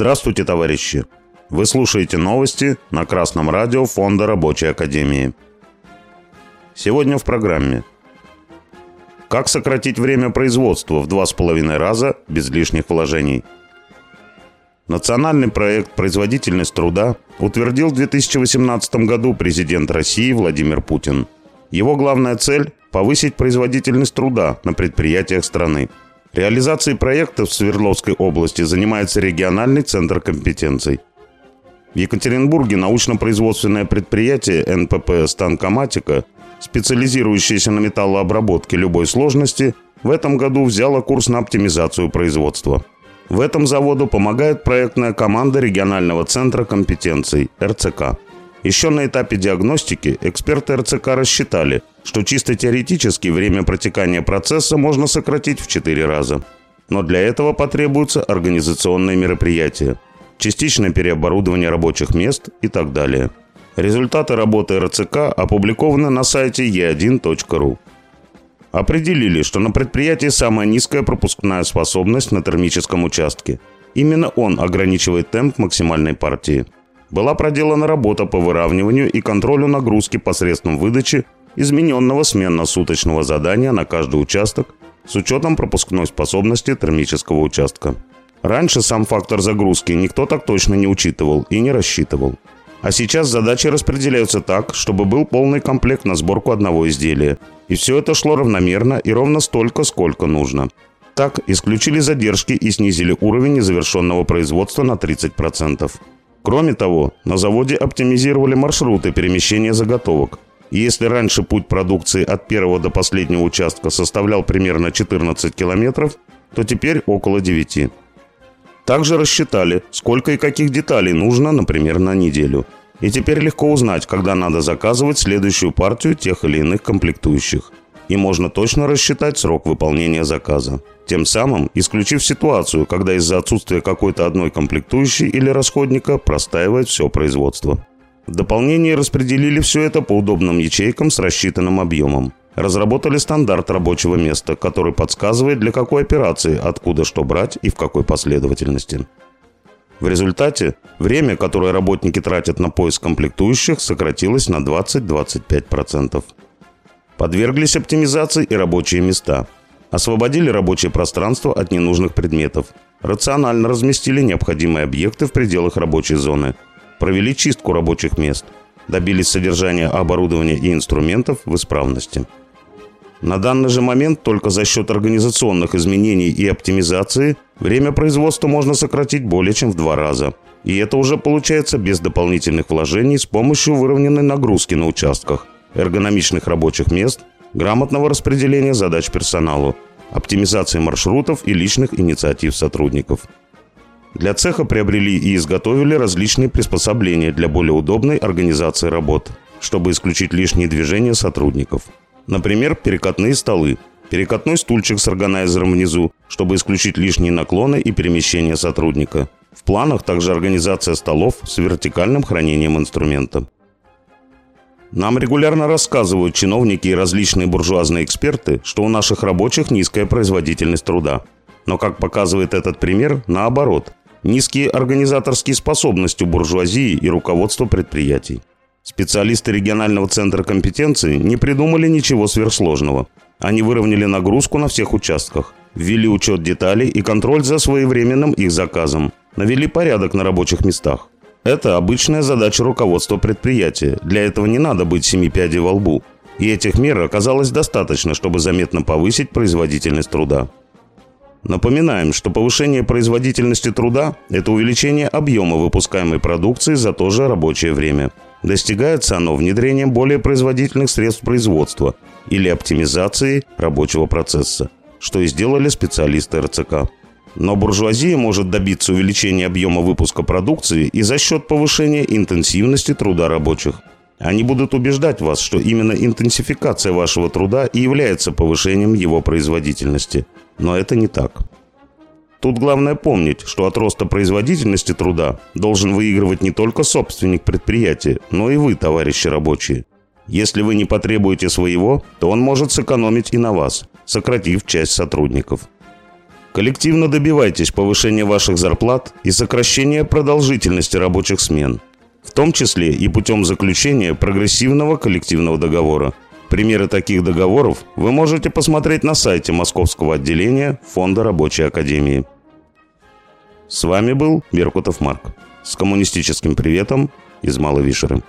Здравствуйте, товарищи! Вы слушаете новости на Красном радио Фонда Рабочей Академии. Сегодня в программе. Как сократить время производства в два с половиной раза без лишних вложений? Национальный проект «Производительность труда» утвердил в 2018 году президент России Владимир Путин. Его главная цель – повысить производительность труда на предприятиях страны – Реализацией проекта в Свердловской области занимается региональный центр компетенций. В Екатеринбурге научно-производственное предприятие НПП «Станкоматика», специализирующееся на металлообработке любой сложности, в этом году взяло курс на оптимизацию производства. В этом заводу помогает проектная команда регионального центра компетенций РЦК. Еще на этапе диагностики эксперты РЦК рассчитали, что чисто теоретически время протекания процесса можно сократить в 4 раза. Но для этого потребуются организационные мероприятия, частичное переоборудование рабочих мест и так далее. Результаты работы РЦК опубликованы на сайте e1.ru. Определили, что на предприятии самая низкая пропускная способность на термическом участке. Именно он ограничивает темп максимальной партии – была проделана работа по выравниванию и контролю нагрузки посредством выдачи измененного сменно-суточного задания на каждый участок с учетом пропускной способности термического участка. Раньше сам фактор загрузки никто так точно не учитывал и не рассчитывал. А сейчас задачи распределяются так, чтобы был полный комплект на сборку одного изделия. И все это шло равномерно и ровно столько, сколько нужно. Так исключили задержки и снизили уровень незавершенного производства на 30%. Кроме того, на заводе оптимизировали маршруты перемещения заготовок. Если раньше путь продукции от первого до последнего участка составлял примерно 14 километров, то теперь около 9. Также рассчитали, сколько и каких деталей нужно, например, на неделю. И теперь легко узнать, когда надо заказывать следующую партию тех или иных комплектующих. И можно точно рассчитать срок выполнения заказа тем самым исключив ситуацию, когда из-за отсутствия какой-то одной комплектующей или расходника простаивает все производство. В дополнение распределили все это по удобным ячейкам с рассчитанным объемом. Разработали стандарт рабочего места, который подсказывает, для какой операции, откуда что брать и в какой последовательности. В результате время, которое работники тратят на поиск комплектующих, сократилось на 20-25%. Подверглись оптимизации и рабочие места – Освободили рабочее пространство от ненужных предметов. Рационально разместили необходимые объекты в пределах рабочей зоны. Провели чистку рабочих мест. Добились содержания оборудования и инструментов в исправности. На данный же момент только за счет организационных изменений и оптимизации время производства можно сократить более чем в два раза. И это уже получается без дополнительных вложений с помощью выровненной нагрузки на участках, эргономичных рабочих мест грамотного распределения задач персоналу, оптимизации маршрутов и личных инициатив сотрудников. Для цеха приобрели и изготовили различные приспособления для более удобной организации работ, чтобы исключить лишние движения сотрудников. Например, перекатные столы, перекатной стульчик с органайзером внизу, чтобы исключить лишние наклоны и перемещения сотрудника. В планах также организация столов с вертикальным хранением инструмента. Нам регулярно рассказывают чиновники и различные буржуазные эксперты, что у наших рабочих низкая производительность труда. Но, как показывает этот пример, наоборот. Низкие организаторские способности у буржуазии и руководства предприятий. Специалисты регионального центра компетенции не придумали ничего сверхсложного. Они выровняли нагрузку на всех участках, ввели учет деталей и контроль за своевременным их заказом, навели порядок на рабочих местах. Это обычная задача руководства предприятия. Для этого не надо быть семи пядей во лбу. И этих мер оказалось достаточно, чтобы заметно повысить производительность труда. Напоминаем, что повышение производительности труда – это увеличение объема выпускаемой продукции за то же рабочее время. Достигается оно внедрением более производительных средств производства или оптимизацией рабочего процесса, что и сделали специалисты РЦК. Но буржуазия может добиться увеличения объема выпуска продукции и за счет повышения интенсивности труда рабочих. Они будут убеждать вас, что именно интенсификация вашего труда и является повышением его производительности. Но это не так. Тут главное помнить, что от роста производительности труда должен выигрывать не только собственник предприятия, но и вы, товарищи рабочие. Если вы не потребуете своего, то он может сэкономить и на вас, сократив часть сотрудников. Коллективно добивайтесь повышения ваших зарплат и сокращения продолжительности рабочих смен, в том числе и путем заключения прогрессивного коллективного договора. Примеры таких договоров вы можете посмотреть на сайте Московского отделения Фонда Рабочей Академии. С вами был Беркутов Марк. С коммунистическим приветом из Малой Вишеры.